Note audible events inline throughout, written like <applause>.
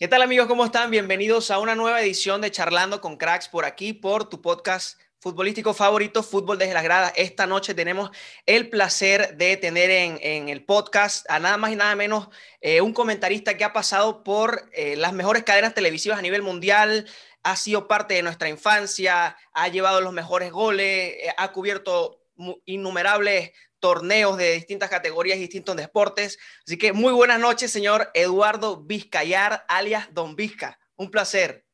¿Qué tal amigos? ¿Cómo están? Bienvenidos a una nueva edición de Charlando con Cracks por aquí, por tu podcast futbolístico favorito, Fútbol desde las gradas. Esta noche tenemos el placer de tener en, el podcast a nada más y nada menos eh, un comentarista que ha pasado por eh, las mejores cadenas televisivas a nivel mundial, ha sido parte de nuestra infancia, ha llevado los mejores goles, eh, ha cubierto innumerables torneos de distintas categorías y distintos deportes. Así que muy buenas noches, señor Eduardo Vizcayar, alias Don Vizca. Un placer.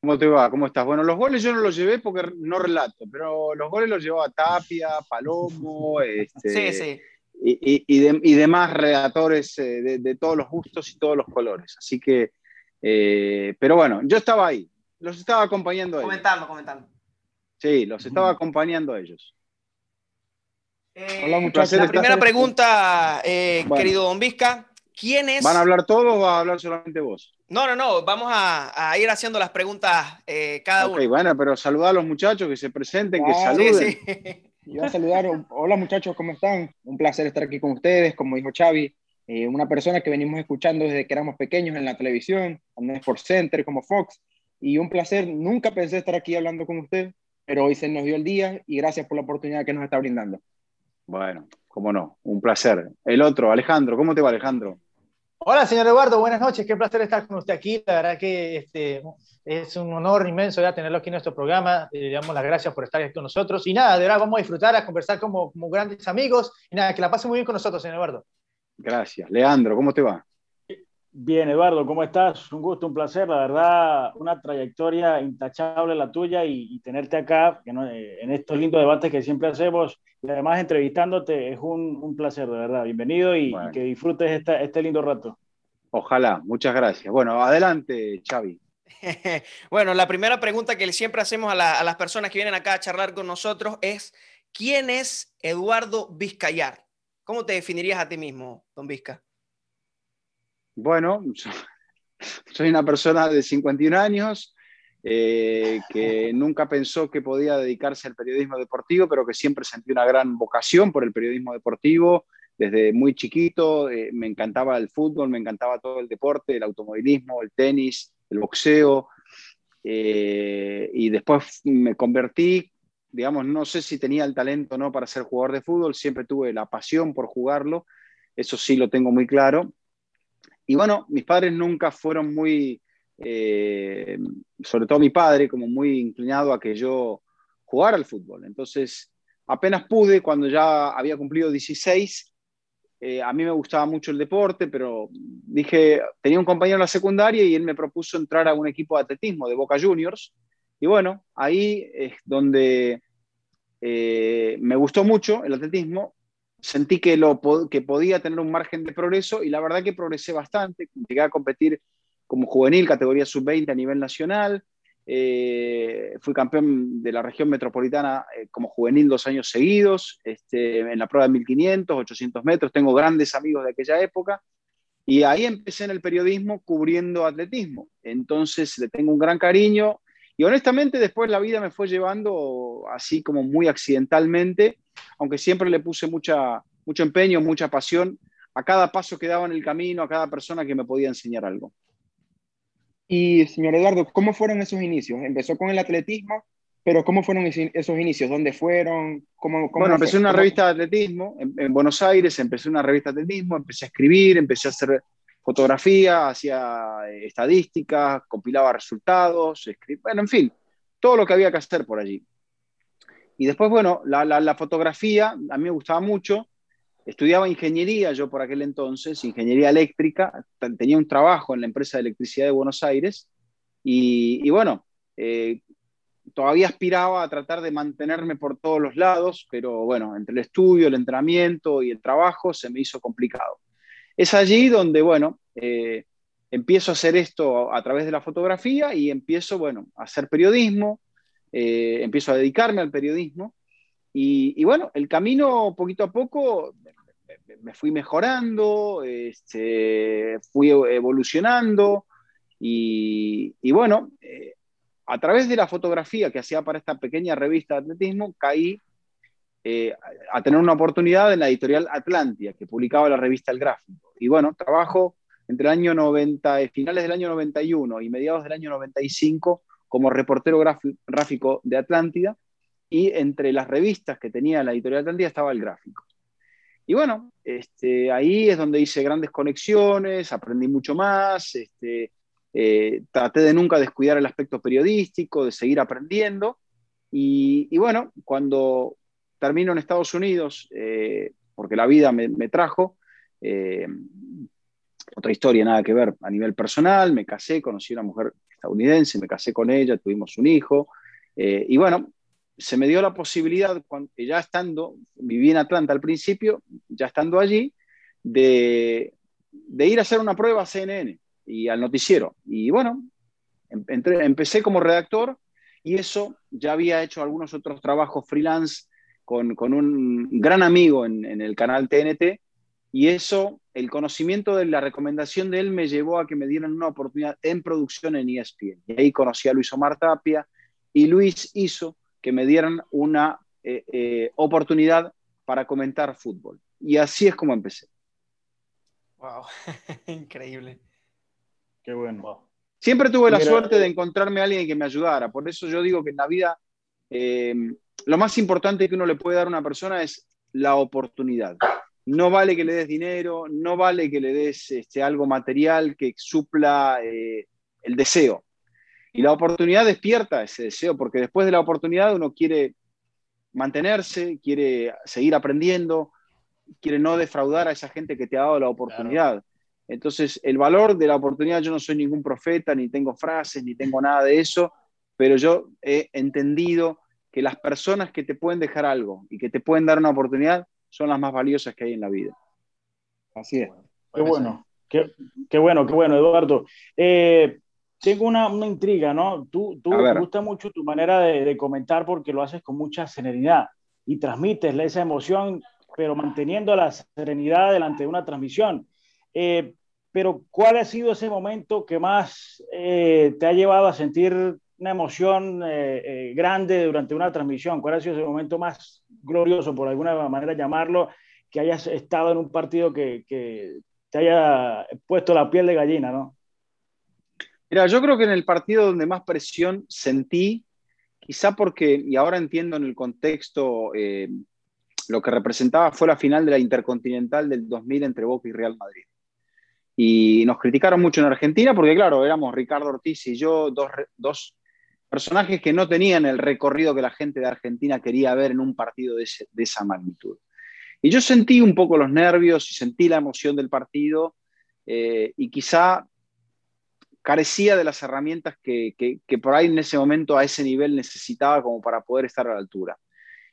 ¿Cómo te va? ¿Cómo estás? Bueno, los goles yo no los llevé porque no relato, pero los goles los llevaba Tapia, Palomo, este, Y, demás redactores eh, de, todos los gustos y todos los colores. Así que, eh, pero bueno, yo estaba ahí, los estaba acompañando a ellos. Comentando, comentando. Sí, los estaba acompañando a ellos. Eh, Hola, muchachos. La primera pregunta, eh, querido Don Vizca. ¿Quién es? ¿Van a hablar todos o vas a hablar solamente vos? No, no, no. Vamos a, ir haciendo las preguntas eh, cada uno. Ok, bueno, pero saludar a los muchachos que se presenten, que ah, saluden. Sí, sí. <laughs> Yo a saludar. Hola, muchachos, ¿cómo están? Un placer estar aquí con ustedes. Como dijo Xavi, una persona que venimos escuchando desde que éramos pequeños en la televisión, en Sport Center, como Fox. Y un placer. Nunca pensé estar aquí hablando con usted, pero hoy se nos dio el día y gracias por la oportunidad que nos está brindando. Bueno, cómo no, un placer. El otro, Alejandro, ¿cómo te va Alejandro? Hola, señor Eduardo, buenas noches, qué placer estar con usted aquí. La verdad que este, es un honor inmenso ya tenerlo aquí en nuestro programa. Le damos las gracias por estar aquí con nosotros. Y nada, de verdad vamos a disfrutar, a conversar como, como grandes amigos. Y nada, que la pase muy bien con nosotros, señor Eduardo. Gracias. Leandro, ¿cómo te va? Bien, Eduardo, ¿cómo estás? Un gusto, un placer, la verdad, una trayectoria intachable la tuya y, tenerte acá eh, en estos lindos debates que siempre hacemos y además entrevistándote es un, placer, de verdad. Bienvenido y, que disfrutes este lindo rato. Ojalá, muchas gracias. Bueno, adelante, Xavi. <laughs> bueno, la primera pregunta que siempre hacemos a, a las personas que vienen acá a charlar con nosotros es, ¿quién es Eduardo Vizcayar? ¿Cómo te definirías a ti mismo, don Vizca? Bueno, <laughs> soy una persona de 51 años eh, que nunca pensó que podía dedicarse al periodismo deportivo, pero que siempre sentí una gran vocación por el periodismo deportivo. Desde muy chiquito eh, me encantaba el fútbol, me encantaba todo el deporte, el automovilismo, el tenis, el boxeo. Eh, y después me convertí, digamos, no sé si tenía el talento o no para ser jugador de fútbol, siempre tuve la pasión por jugarlo, eso sí lo tengo muy claro. Y bueno, mis padres nunca fueron muy, eh, sobre todo mi padre, como muy inclinado a que yo jugara al fútbol. Entonces, apenas pude, cuando ya había cumplido 16, eh, a mí me gustaba mucho el deporte, pero dije, tenía un compañero en la secundaria y él me propuso entrar a un equipo de atletismo de Boca Juniors. Y bueno, ahí es donde eh, me gustó mucho el atletismo sentí que, lo, que podía tener un margen de progreso y la verdad que progresé bastante. Llegué a competir como juvenil, categoría sub-20 a nivel nacional. Eh, fui campeón de la región metropolitana eh, como juvenil dos años seguidos, este, en la prueba de 1500, 800 metros. Tengo grandes amigos de aquella época. Y ahí empecé en el periodismo cubriendo atletismo. Entonces le tengo un gran cariño. Y honestamente después la vida me fue llevando así como muy accidentalmente aunque siempre le puse mucha, mucho empeño, mucha pasión a cada paso que daba en el camino, a cada persona que me podía enseñar algo. Y señor Eduardo, ¿cómo fueron esos inicios? Empezó con el atletismo, pero ¿cómo fueron esos inicios? ¿Dónde fueron? ¿Cómo, bueno, empecé una revista de atletismo en, Buenos Aires, empecé una revista de atletismo, empecé a escribir, empecé a hacer fotografía, hacía eh, estadísticas, compilaba resultados, bueno, en fin, todo lo que había que hacer por allí. Y después, bueno, la, fotografía a mí me gustaba mucho. Estudiaba ingeniería yo por aquel entonces, ingeniería eléctrica. Tenía un trabajo en la empresa de electricidad de Buenos Aires. Y, bueno, eh, todavía aspiraba a tratar de mantenerme por todos los lados, pero bueno, entre el estudio, el entrenamiento y el trabajo se me hizo complicado. Es allí donde, bueno, eh, empiezo a hacer esto a través de la fotografía y empiezo, bueno, a hacer periodismo, eh, empiezo a dedicarme al periodismo y, bueno, el camino poquito a poco me, fui mejorando, este, fui evolucionando y, bueno, eh, a través de la fotografía que hacía para esta pequeña revista de atletismo, caí eh, a tener una oportunidad en la editorial Atlantia, que publicaba la revista El Gráfico. Y bueno, trabajo entre el año 90, finales del año 91 y mediados del año 95 como reportero gráfico de Atlántida y entre las revistas que tenía la editorial Atlántida estaba el gráfico. Y bueno, este, ahí es donde hice grandes conexiones, aprendí mucho más, este, eh, traté de nunca descuidar el aspecto periodístico, de seguir aprendiendo. Y, bueno, cuando termino en Estados Unidos, eh, porque la vida me, trajo, eh, otra historia, nada que ver a nivel personal, me casé, conocí a una mujer estadounidense, me casé con ella, tuvimos un hijo. y bueno, se me dio la posibilidad, cuando, ya estando, viví en Atlanta al principio, ya estando allí, de, de ir a hacer una prueba a CNN y al noticiero. Y bueno, em, empecé como redactor y eso ya había hecho algunos otros trabajos freelance con, con un gran amigo en, en, el canal TNT y eso, el conocimiento de la recomendación de él me llevó a que me dieran una oportunidad en producción en ESPN. Y ahí conocí a Luis Omar Tapia y Luis hizo que me dieran una eh, eh, oportunidad para comentar fútbol. Y así es como empecé. Wow, <laughs> increíble. Qué bueno. Siempre tuve la suerte de encontrarme a alguien que me ayudara. Por eso yo digo que en la vida eh, lo más importante que uno le puede dar a una persona es la oportunidad. No vale que le des dinero, no vale que le des este, algo material que supla el deseo. Y la oportunidad despierta ese deseo, porque después de la oportunidad uno quiere mantenerse, quiere seguir aprendiendo, quiere no defraudar a esa gente que te ha dado la oportunidad. Entonces, el valor de la oportunidad, yo no soy ningún profeta, ni tengo frases, ni tengo nada de eso, pero yo he entendido que las personas que te pueden dejar algo y que te pueden dar una oportunidad son las más valiosas que hay en la vida. Así es. Qué bueno, qué, qué bueno, qué bueno, Eduardo. Eh, tengo una, una, intriga, ¿no? Tú, tú me gusta mucho tu manera de, de, comentar porque lo haces con mucha serenidad y transmites esa emoción, pero manteniendo la serenidad delante de una transmisión. Eh, pero ¿cuál ha sido ese momento que más eh, te ha llevado a sentir una emoción eh, grande durante una transmisión? ¿Cuál ha sido ese momento más glorioso, por alguna manera llamarlo, que hayas estado en un partido que, te haya puesto la piel de gallina, ¿no? Mira, yo creo que en el partido donde más presión sentí, quizá porque, y ahora entiendo en el contexto, eh, lo que representaba fue la final de la Intercontinental del 2000 entre Boca y Real Madrid. Y nos criticaron mucho en Argentina porque, claro, éramos Ricardo Ortiz y yo, dos personajes que no tenían el recorrido que la gente de Argentina quería ver en un partido de, esa magnitud. Y yo sentí un poco los nervios y sentí la emoción del partido eh, y quizá carecía de las herramientas que, por ahí en ese momento a ese nivel necesitaba como para poder estar a la altura.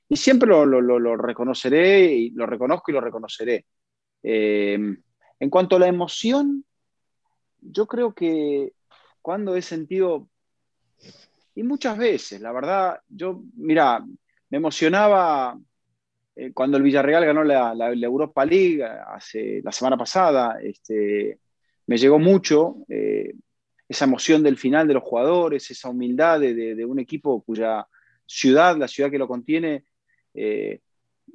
Y siempre lo, reconoceré y lo reconozco y lo reconoceré. Eh, en cuanto a la emoción, yo creo que cuando he sentido, y muchas veces, la verdad, yo, mira, me emocionaba eh, cuando el Villarreal ganó la, Europa League hace, la semana pasada, este, me llegó mucho. Eh, esa emoción del final de los jugadores, esa humildad de, un equipo cuya ciudad, la ciudad que lo contiene, eh,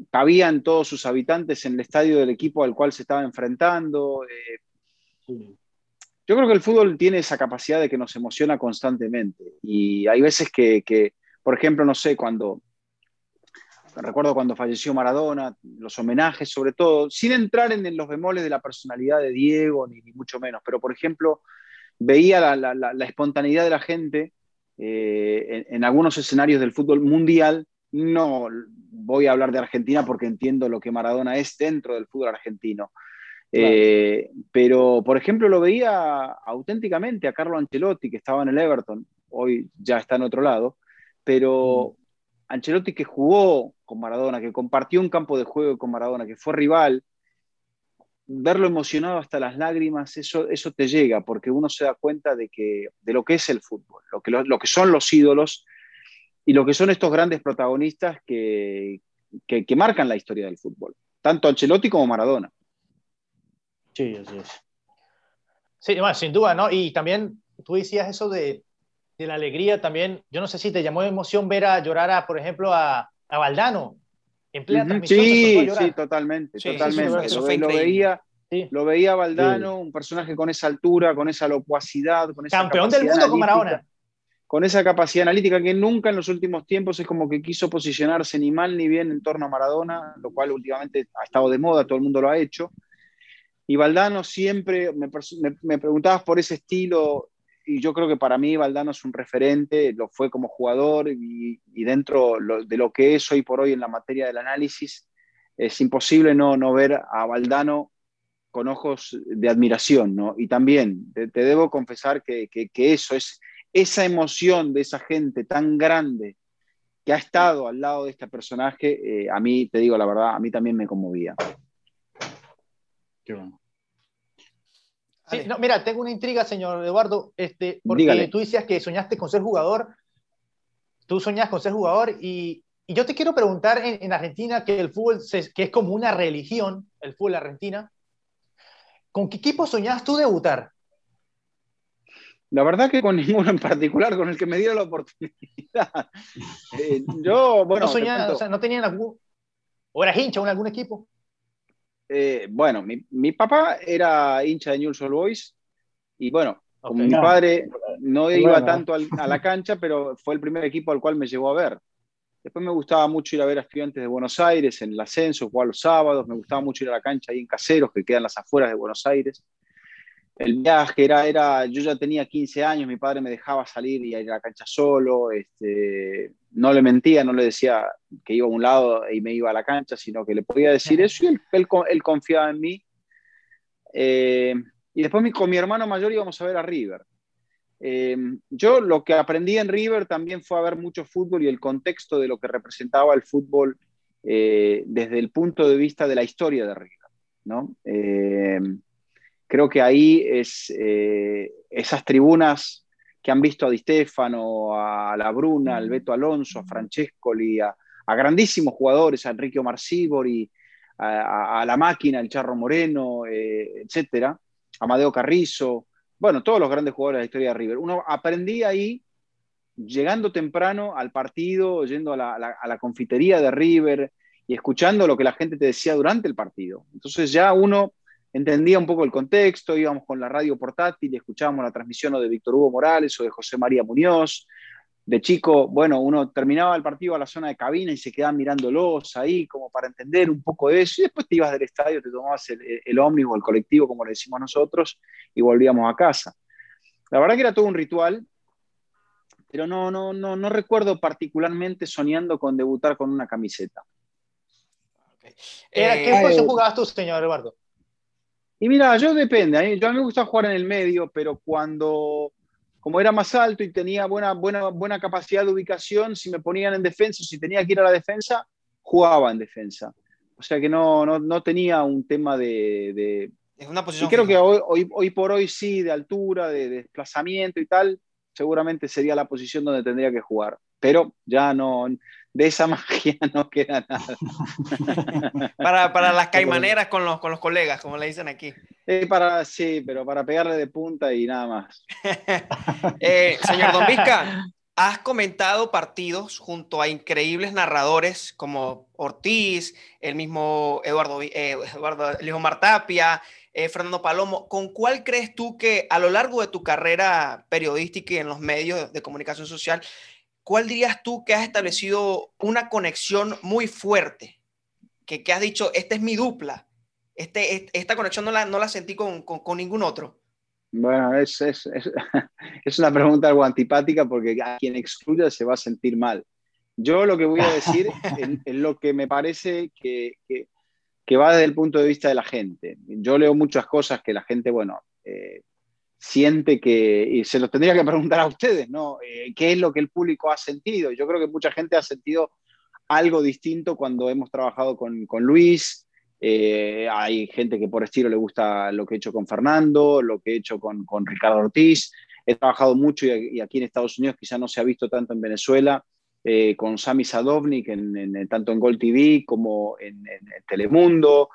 cabían todos sus habitantes en el estadio del equipo al cual se estaba enfrentando. Eh, yo creo que el fútbol tiene esa capacidad de que nos emociona constantemente. Y hay veces que, por ejemplo, no sé, cuando, recuerdo cuando falleció Maradona, los homenajes sobre todo, sin entrar en, los bemoles de la personalidad de Diego, ni, mucho menos, pero por ejemplo, veía la, espontaneidad de la gente eh, en, algunos escenarios del fútbol mundial. No voy a hablar de Argentina porque entiendo lo que Maradona es dentro del fútbol argentino. Eh, pero, por ejemplo, lo veía auténticamente a Carlo Ancelotti, que estaba en el Everton, hoy ya está en otro lado, pero mm. Ancelotti que jugó con Maradona, que compartió un campo de juego con Maradona, que fue rival, verlo emocionado hasta las lágrimas, eso, eso te llega, porque uno se da cuenta de, que, de lo que es el fútbol, lo que, lo, que son los ídolos y lo que son estos grandes protagonistas que, que, marcan la historia del fútbol, tanto Ancelotti como Maradona. Sí, así es. Sí, sin duda, ¿no? Y también tú decías eso de, de, la alegría también. Yo no sé si te llamó de emoción ver a llorar, a, por ejemplo, a, a Valdano en plena transmisión. Sí, sí, totalmente, totalmente. Eso, lo, veía, lo veía Valdano, un personaje con esa altura, con esa locuacidad, con esa Campeón del mundo con Maradona. Con esa capacidad analítica que nunca en los últimos tiempos es como que quiso posicionarse ni mal ni bien en torno a Maradona, lo cual últimamente ha estado de moda, todo el mundo lo ha hecho. Y Valdano siempre, me, preguntabas por ese estilo, y yo creo que para mí Valdano es un referente, lo fue como jugador y, dentro de lo que es hoy por hoy en la materia del análisis, es imposible no, no ver a Valdano con ojos de admiración, ¿no? Y también te, debo confesar que, eso es esa emoción de esa gente tan grande que ha estado al lado de este personaje, eh, a mí, te digo la verdad, a mí también me conmovía. Qué bueno. No, mira, tengo una intriga, señor Eduardo, este, porque tú decías que soñaste con ser jugador, tú soñas con ser jugador y, y yo te quiero preguntar en, Argentina, que el fútbol que es como una religión, el fútbol argentina, ¿con qué equipo soñás tú debutar? La verdad que con <laughs> ninguno en particular, con el que me diera la oportunidad. <laughs> Eh, yo, bueno. ¿No soñás, o sea, no tenían algún. ¿O eras hincha en algún equipo? Eh, bueno, mi, papá era hincha de Newell's Old Boys y bueno, como mi padre no iba tanto a la cancha, pero fue el primer equipo al cual me llevó a ver. Después me gustaba mucho ir a ver a estudiantes de Buenos Aires en el ascenso, jugar los sábados, me gustaba mucho ir a la cancha ahí en Caseros, que quedan las afueras de Buenos Aires. El viaje era, era, yo ya tenía 15 años, mi padre me dejaba salir y ir a la cancha solo, este, no le mentía, no le decía que iba a un lado y me iba a la cancha, sino que le podía decir eso y él, él, confiaba en mí. Eh, y después con mi hermano mayor íbamos a ver a River. Eh, yo lo que aprendí en River también fue a ver mucho fútbol y el contexto de lo que representaba el fútbol eh, desde el punto de vista de la historia de River. ¿no? Eh, creo que ahí es esas tribunas que han visto a Di Stefano, a La Bruna, al Beto Alonso, a Francescoli, a, a grandísimos jugadores, a Enrique Omar a, a, La Máquina, el Charro Moreno, etcétera, Amadeo Carrizo, bueno, todos los grandes jugadores de la historia de River. Uno aprendí ahí, llegando temprano al partido, yendo a la, confitería de River y escuchando lo que la gente te decía durante el partido. Entonces ya uno entendía un poco el contexto, íbamos con la radio portátil y escuchábamos la transmisión de Víctor Hugo Morales o de José María Muñoz, de chico, bueno, uno terminaba el partido a la zona de cabina y se quedaba mirándolos ahí como para entender un poco de eso y después te ibas del estadio, te tomabas el, el ómnibus, el colectivo, como le decimos nosotros, y volvíamos a casa. La verdad que era todo un ritual, pero no, no, no, no recuerdo particularmente soñando con debutar con una camiseta. ¿Qué eh, posición jugabas tú, señor Eduardo? Y mira, yo depende, yo a mí me gusta jugar en el medio, pero cuando como era más alto y tenía buena, buena, buena capacidad de ubicación, si me ponían en defensa, si tenía que ir a la defensa, jugaba en defensa. O sea que no, no, no tenía un tema de... es una posición. Y creo que hoy, hoy, por hoy sí, de altura, de, desplazamiento y tal, seguramente sería la posición donde tendría que jugar. Pero ya no, de esa <laughs> magia no queda nada. <laughs> para, para, las caimaneras con los, con los colegas, como le dicen aquí. Eh, para, sí, pero para pegarle de punta y nada más. <laughs> Eh, señor Don Vizca, has comentado partidos junto a increíbles narradores como Ortiz, el mismo Eduardo, eh, Eduardo Elijo Martapia, Fernando Palomo. ¿Con cuál crees tú que a lo largo de tu carrera periodística y en los medios de comunicación social ¿cuál dirías tú que has establecido una conexión muy fuerte? Que, que has dicho, esta es mi dupla, este, esta conexión no la, no la sentí con, con, ningún otro. Bueno, es, es, <laughs> es, una pregunta algo antipática porque a quien excluya se va a sentir mal. Yo lo que voy a decir <laughs> es, lo que me parece que, que, que, va desde el punto de vista de la gente. Yo leo muchas cosas que la gente, bueno, eh, siente que, y se lo tendría que preguntar a ustedes, ¿no? Eh, ¿Qué es lo que el público ha sentido? Yo creo que mucha gente ha sentido algo distinto cuando hemos trabajado con, con Luis. Eh, hay gente que por estilo le gusta lo que he hecho con Fernando, lo que he hecho con, con Ricardo Ortiz. He trabajado mucho y, aquí en Estados Unidos quizá no se ha visto tanto en Venezuela, eh, con Sami Sadovnik, en, tanto en Gold TV como en Telemundo.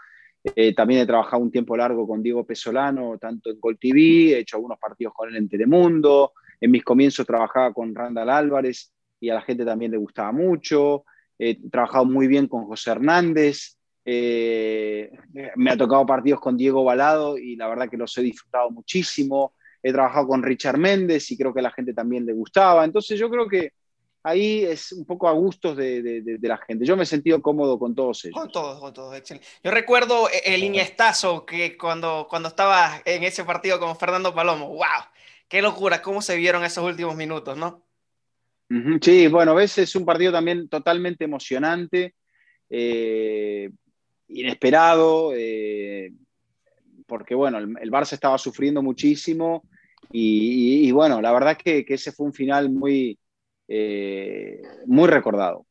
Eh, también he trabajado un tiempo largo con Diego Pesolano, tanto en Gol TV, he hecho algunos partidos con él en Telemundo. En mis comienzos trabajaba con Randall Álvarez y a la gente también le gustaba mucho. He trabajado muy bien con José Hernández. Eh, me ha tocado partidos con Diego Balado y la verdad que los he disfrutado muchísimo. He trabajado con Richard Méndez y creo que a la gente también le gustaba. Entonces yo creo que ahí es un poco a gustos de, la gente. Yo me he sentido cómodo con todos ellos. Con todos, con todos, excelente. Yo recuerdo el Iniestazo que cuando, cuando estaba en ese partido con Fernando Palomo, wow, qué locura, cómo se vieron esos últimos minutos, ¿no? Sí, bueno, ves, es un partido también totalmente emocionante, eh, inesperado, eh, porque bueno, el, el, Barça estaba sufriendo muchísimo y, bueno, la verdad que, que ese fue un final muy, eh, muy recordado.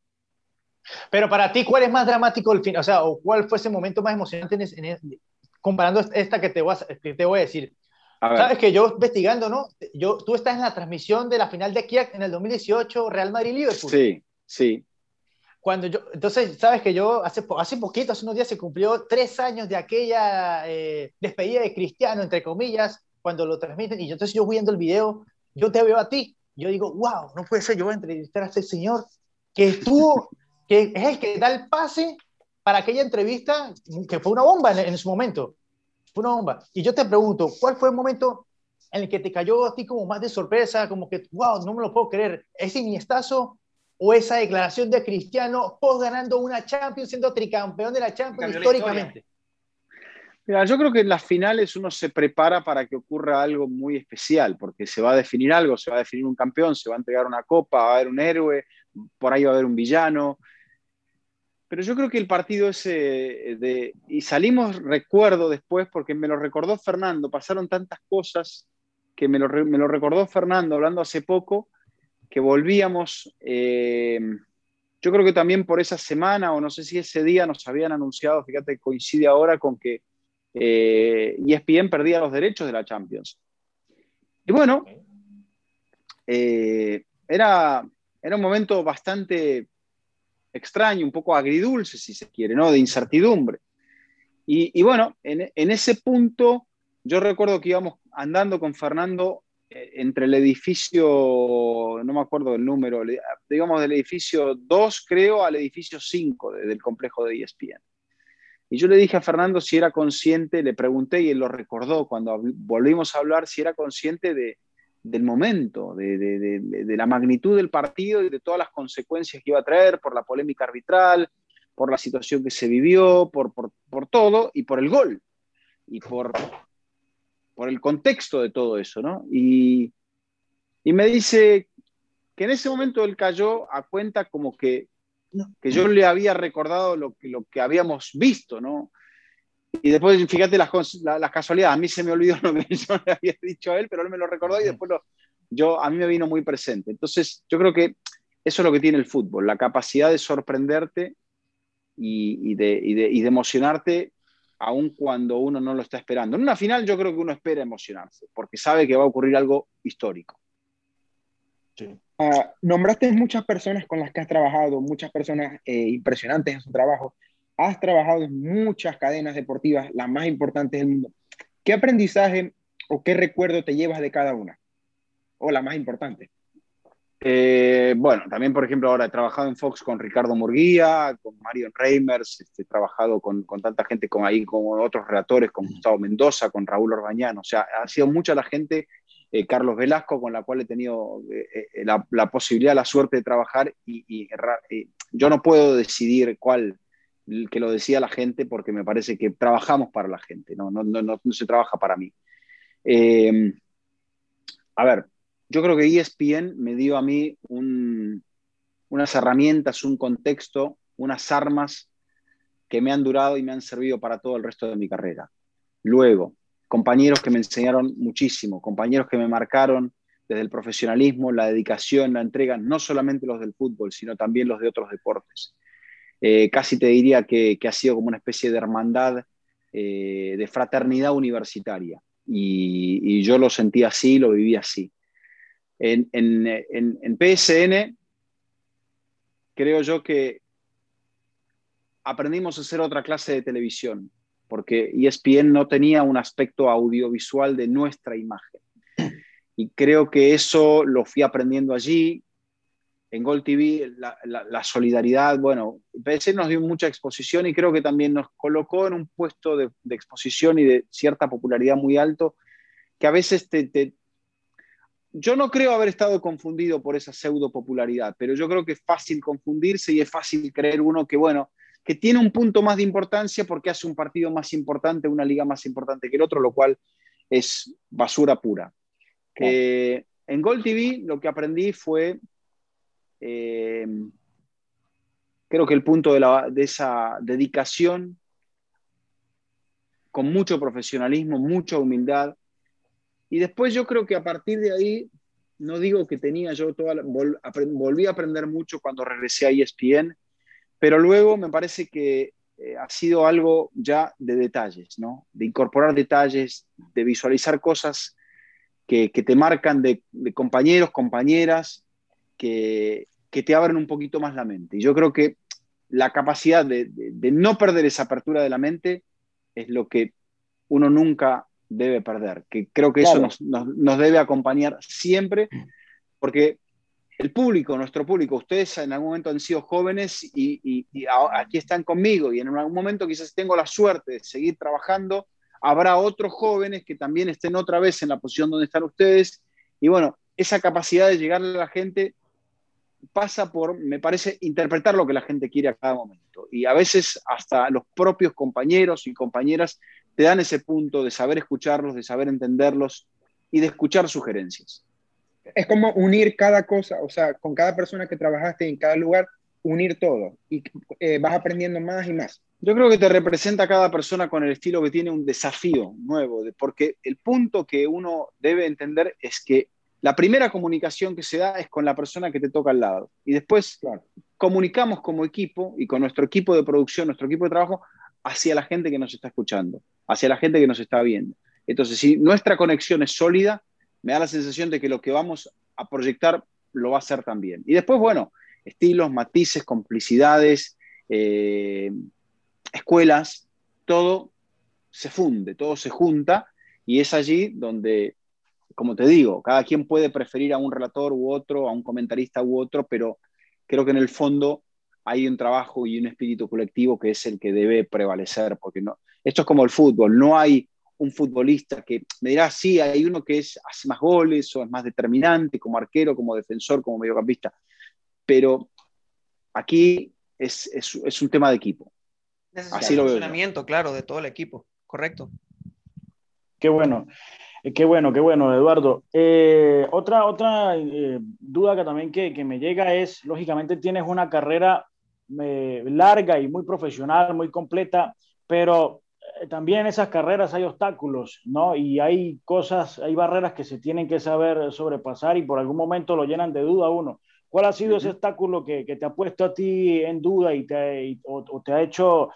Pero para ti, ¿cuál es más dramático el fin? O sea, ¿cuál fue ese momento más emocionante en, comparando esta que te, voy a, te voy a decir? Sabes que yo investigando, ¿no? Yo, tú estás en la transmisión de la final de Kia en el 2018, Real Madrid-Liverpool. Sí, sí. Cuando yo, entonces, sabes que yo hace, hace poquito, hace unos días se cumplió tres años de aquella eh, despedida de Cristiano, entre comillas, cuando lo transmiten, y entonces yo viendo el video, yo te veo a ti, yo digo, wow, no puede ser, yo voy a entrevistar a ese señor que estuvo, que es el que da el pase para aquella entrevista, que fue una bomba en, su momento, fue una bomba. Y yo te pregunto, ¿cuál fue el momento en el que te cayó a ti como más de sorpresa, como que, wow, no me lo puedo creer, ese Iniestazo o esa declaración de Cristiano post ganando una Champions, siendo tricampeón de la Champions históricamente? Mira, yo creo que en las finales uno se prepara para que ocurra algo muy especial, porque se va a definir algo, se va a definir un campeón, se va a entregar una copa, va a haber un héroe, por ahí va a haber un villano. Pero yo creo que el partido ese de... Y salimos, recuerdo después, porque me lo recordó Fernando, pasaron tantas cosas que me lo, me lo recordó Fernando hablando hace poco, que volvíamos, eh, yo creo que también por esa semana, o no sé si ese día nos habían anunciado, fíjate, coincide ahora con que eh, ESPN perdía los derechos de la Champions. Y bueno, eh, era, era un momento bastante extraño, un poco agridulce, si se quiere, ¿no? De incertidumbre. Y, bueno, en, ese punto yo recuerdo que íbamos andando con Fernando eh, entre el edificio, no me acuerdo del número, digamos del edificio 2, creo, al edificio 5 del complejo de ESPN. Y yo le dije a Fernando si era consciente, le pregunté y él lo recordó cuando volvimos a hablar, si era consciente de, del momento, de, la magnitud del partido y de todas las consecuencias que iba a traer por la polémica arbitral, por la situación que se vivió, por, todo y por el gol y por, por el contexto de todo eso, ¿no? Y, y me dice que en ese momento él cayó a cuenta como que que yo le había recordado lo que, lo que habíamos visto, ¿no? Y después, fíjate las, las casualidades, a mí se me olvidó <laughs> lo que yo le había dicho a él, pero él me lo recordó y después lo, yo, a mí me vino muy presente. Entonces, yo creo que eso es lo que tiene el fútbol, la capacidad de sorprenderte y, de, y, de, y de emocionarte aun cuando uno no lo está esperando. En una final yo creo que uno espera emocionarse, porque sabe que va a ocurrir algo histórico. Ah, nombraste muchas personas con las que has trabajado, muchas personas eh, impresionantes en su trabajo. Has trabajado en muchas cadenas deportivas, las más importantes del mundo. ¿Qué aprendizaje o qué recuerdo te llevas de cada una? O la más importante. Eh, bueno, también, por ejemplo, ahora he trabajado en Fox con Ricardo Murguía, con Marion Reimers, este, he trabajado con, con, tanta gente como ahí, como otros relatores, con Gustavo Mendoza, con Raúl Orbañán. O sea, ha sido mucha la gente eh, Carlos Velasco, con la cual he tenido eh, eh, la, posibilidad, la suerte de trabajar y, yo no puedo decidir cuál que lo decía la gente porque me parece que trabajamos para la gente, no, no, se trabaja para mí. a ver, yo creo que ESPN me dio a mí unas herramientas, un contexto, unas armas que me han durado y me han servido para todo el resto de mi carrera. Luego, compañeros que me enseñaron muchísimo, compañeros que me marcaron desde el profesionalismo, la dedicación, la entrega, no solamente los del fútbol, sino también los de otros deportes. Eh, casi te diría que, ha sido como una especie de hermandad, eh, de fraternidad universitaria. Y, yo lo sentí así, lo viví así. En, en PSN, creo yo que aprendimos a hacer otra clase de televisión porque ESPN no tenía un aspecto audiovisual de nuestra imagen. Y creo que eso lo fui aprendiendo allí. En Gold TV, la, solidaridad, bueno, PSN nos dio mucha exposición y creo que también nos colocó en un puesto de, exposición y de cierta popularidad muy alto, que a veces te, Yo no creo haber estado confundido por esa pseudo popularidad, pero yo creo que es fácil confundirse y es fácil creer uno que, bueno, que tiene un punto más de importancia porque hace un partido más importante, una liga más importante que el otro, lo cual es basura pura. Eh, en Gold TV lo que aprendí fue eh, creo que el punto de, esa dedicación con mucho profesionalismo, mucha humildad. Y después yo creo que a partir de ahí, no digo que tenía yo toda, volví a aprender mucho cuando regresé a ESPN, pero luego me parece que eh, ha sido algo ya de detalles, ¿no? De incorporar detalles, de visualizar cosas que, te marcan de, de compañeros, compañeras, que, que te abren un poquito más la mente. Y yo creo que la capacidad de, no perder esa apertura de la mente es lo que uno nunca debe perder, que creo que eso nos, debe acompañar siempre, porque el público, nuestro público, ustedes en algún momento han sido jóvenes y, aquí están conmigo y en algún momento quizás tengo la suerte de seguir trabajando, habrá otros jóvenes que también estén otra vez en la posición donde están ustedes y bueno, esa capacidad de llegarle a la gente pasa por, me parece, interpretar lo que la gente quiere a cada momento. Y a veces hasta los propios compañeros y compañeras te dan ese punto de saber escucharlos, de saber entenderlos y de escuchar sugerencias. Es como unir cada cosa, o sea, con cada persona que trabajaste en cada lugar, unir todo y eh, vas aprendiendo más y más. Yo creo que te representa cada persona con el estilo que tiene un desafío nuevo, porque el punto que uno debe entender es que la primera comunicación que se da es con la persona que te toca al lado. Y después comunicamos como equipo y con nuestro equipo de producción, nuestro equipo de trabajo, hacia la gente que nos está escuchando, hacia la gente que nos está viendo. Entonces, si nuestra conexión es sólida, me da la sensación de que lo que vamos a proyectar lo va a hacer también. Y después, bueno, estilos, matices, complicidades, eh, escuelas, todo se funde, todo se junta y es allí donde como te digo, cada quien puede preferir a un relator u otro, a un comentarista u otro, pero creo que en el fondo hay un trabajo y un espíritu colectivo que es el que debe prevalecer, porque no, esto es como el fútbol, no hay un futbolista que me dirá, sí, hay uno que es, hace más goles o es más determinante como arquero, como defensor, como mediocampista, pero aquí es, es, un tema de equipo. Así lo funcionamiento, claro, de todo el equipo, correcto. Qué bueno. Eh, qué bueno, qué bueno, Eduardo. Eh, otra otra eh, duda que también que, que, me llega es, lógicamente tienes una carrera larga y muy profesional, muy completa, pero también en esas carreras hay obstáculos, ¿no? Y hay cosas, hay barreras que se tienen que saber sobrepasar y por algún momento lo llenan de duda uno. ¿Cuál ha sido ese obstáculo que, que, te ha puesto a ti en duda y te, o, te ha hecho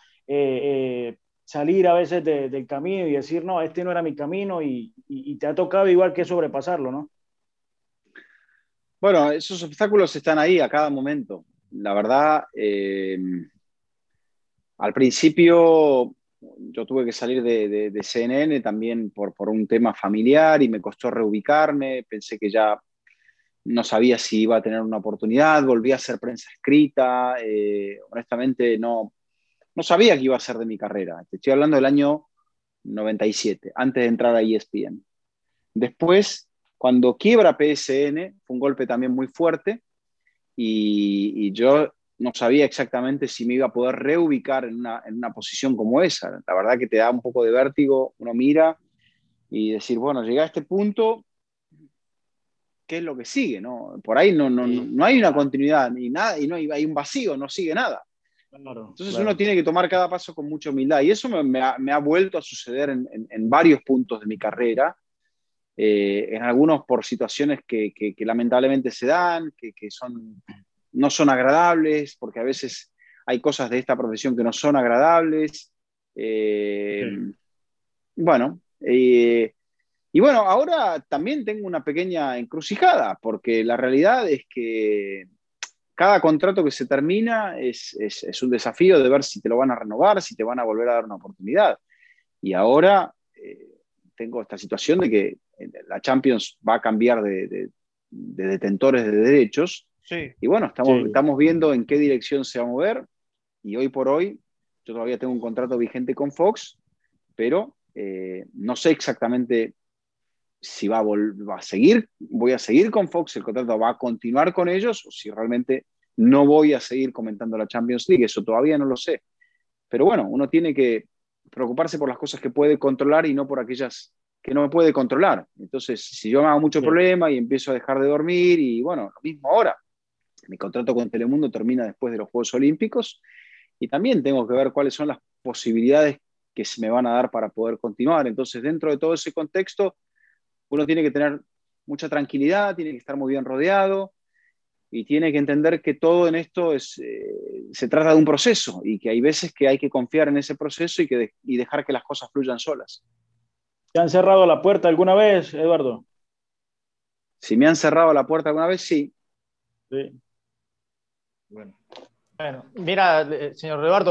salir a veces del camino y decir, no, este no era mi camino y, te ha tocado igual que sobrepasarlo, ¿no? Bueno, esos obstáculos están ahí a cada momento. La verdad, eh, al principio yo tuve que salir de, CNN también por, por, un tema familiar y me costó reubicarme, pensé que ya no sabía si iba a tener una oportunidad, volví a hacer prensa escrita, eh, honestamente no, no sabía que iba a ser de mi carrera. Te estoy hablando del año 97, antes de entrar a ESPN. Después, cuando quiebra PSN, fue un golpe también muy fuerte y, yo no sabía exactamente si me iba a poder reubicar en una, en una, posición como esa. La verdad que te da un poco de vértigo, uno mira y decir, bueno, llegué a este punto, ¿qué es lo que sigue? No? Por ahí no, no, no hay una continuidad ni nada, y no hay, hay un vacío, no sigue nada. Entonces uno tiene que tomar cada paso con mucha humildad y eso me, ha, vuelto a suceder en, varios puntos de mi carrera, eh, en algunos por situaciones que, lamentablemente se dan, que, son, no son agradables, porque a veces hay cosas de esta profesión que no son agradables. Eh, bueno, eh, y bueno, ahora también tengo una pequeña encrucijada, porque la realidad es que cada contrato que se termina es, un desafío de ver si te lo van a renovar, si te van a volver a dar una oportunidad. Y ahora eh, tengo esta situación de que la Champions va a cambiar de, detentores de derechos. Y bueno, estamos, estamos viendo en qué dirección se va a mover. y hoy por hoy yo todavía tengo un contrato vigente con Fox, pero eh, no sé exactamente si va a, va a seguir, voy a seguir con Fox, el contrato va a continuar con ellos, o si realmente no voy a seguir comentando la Champions League, eso todavía no lo sé. Pero bueno, uno tiene que preocuparse por las cosas que puede controlar y no por aquellas que no puede controlar. Entonces, si yo me hago mucho problema y empiezo a dejar de dormir, y bueno, lo mismo ahora, mi contrato con Telemundo termina después de los Juegos Olímpicos y también tengo que ver cuáles son las posibilidades que se me van a dar para poder continuar. Entonces, dentro de todo ese contexto, uno tiene que tener mucha tranquilidad, tiene que estar muy bien rodeado y tiene que entender que todo en esto es, eh, se trata de un proceso y que hay veces que hay que confiar en ese proceso y, que y dejar que las cosas fluyan solas. ¿Te han cerrado la puerta alguna vez, Eduardo? Si me han cerrado la puerta alguna vez, sí. Sí. Bueno. Bueno, mira, eh, señor Eduardo,